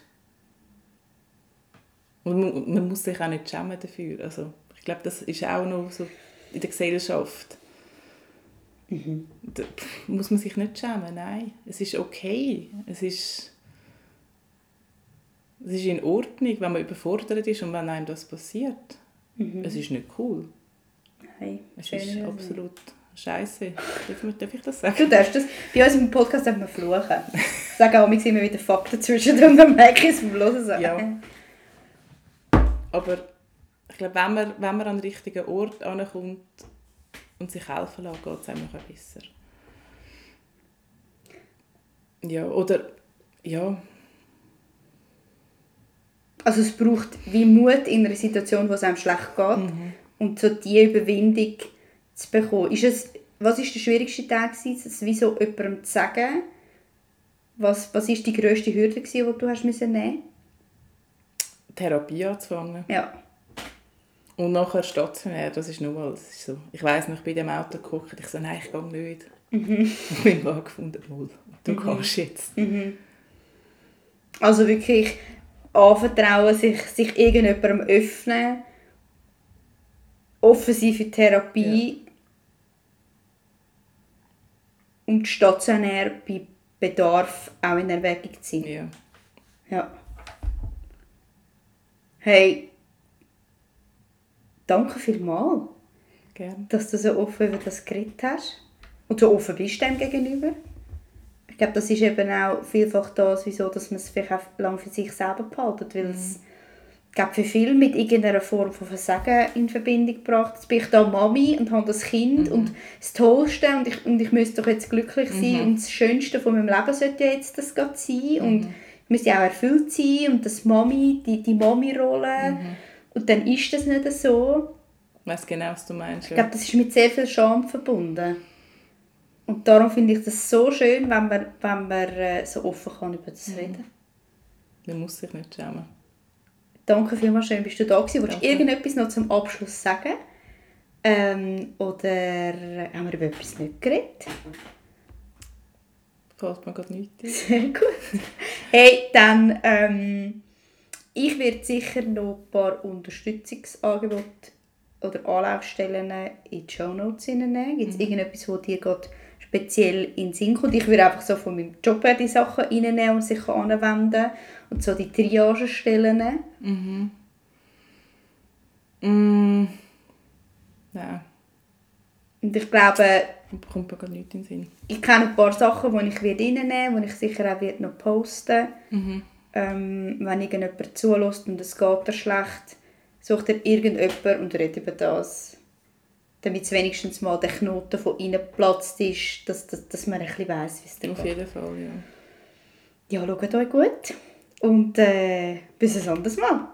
Und man, man, muss sich auch nicht schämen dafür. Also, ich glaube, das ist auch noch so in der Gesellschaft. Mhm. Da muss man sich nicht schämen, nein. Es ist okay. Es ist, es ist in Ordnung, wenn man überfordert ist und wenn einem das passiert. Mhm. Es ist nicht cool. Nein, es ist absolut scheiße. Darf, ich das sagen? Du darfst das. Bei uns im Podcast darf man fluchen. Sagen auch immer wieder Fakten zwischen und dann merke ich es vom Hören. Ja. Aber ich glaube, wenn man, wenn man an den richtigen Ort ankommt und sich helfen lässt, geht es einem noch besser. Ja, oder ja. Also es braucht wie Mut in einer Situation, wo es einem schlecht geht mhm. und so die Überwindung zu bekommen. Ist es, was war der schwierigste Tag, es wie so jemandem zu sagen? Was, was die grösste Hürde, die du hast müssen nehmen Therapie anzufangen. Ja. Und nachher stationär, das ist nochmal, das ist so. Ich weiss noch, ich bin in dem Auto geguckt, ich so, nein, ich gehe nicht. Mhm. Und mein Mann gefunden, wohl, du mhm. kannst jetzt. Mhm. Also wirklich anvertrauen, sich, sich irgendjemandem öffnen, offensive Therapie ja. Und stationär bei Bedarf auch in Erwägung ziehen. Ja. ja. Hey, danke vielmals, Gerne. dass du so offen über das geredet hast und so offen bist dem gegenüber. Ich glaube, das ist eben auch vielfach das, wieso dass man es vielleicht auch lange für sich selber behalten, weil mhm. es glaube, für viele mit irgendeiner Form von Versagen in Verbindung gebracht. Jetzt bin ich da Mami und habe das Kind mhm. und das Tollste und ich, und ich müsste doch jetzt glücklich sein mhm. und das Schönste von meinem Leben sollte jetzt das sein mhm. und müsste auch erfüllt sein und das Mami, die, die Mami-Rolle. Mhm. Und dann ist das nicht so. Ich weiß genau, was du meinst. Ich glaube, das ist mit sehr viel Scham verbunden. Und darum finde ich das so schön, wenn man, wenn man äh, so offen kann über das mhm. reden Man muss sich nicht schämen. Danke vielmals, schön bist du da gewesen. Wolltest du irgendetwas noch zum Abschluss sagen? Ähm, oder haben wir über etwas nicht geredet? Fällt mir gerade nichts. Sehr gut. Hey, dann, ähm, ich werde sicher noch ein paar Unterstützungsangebote oder Anlaufstellen in die Show Notes nehmen. Gibt es mhm. irgendetwas, wo dir gerade speziell in Sinn kommt? Ich würde einfach so von meinem Job her die Sachen reinnehmen und sich anwenden und so die Triagestellen. Mhm. Mm. Ja. Und ich glaube, kommt mir gar nichts in den Sinn. Ich kenne ein paar Sachen, die ich reinnehmen werde, die ich sicher auch noch posten mhm. ähm, Wenn irgendjemand zulässt und es geht dir schlecht, sucht er irgendjemand und redet über das. Damit es wenigstens mal der Knoten von innen geplatzt ist, dass, dass, dass man ein bisschen weiss, wie es dir Auf geht. jeden Fall, ja. Ja, schaut euch gut. Und äh, bis ein anderes Mal.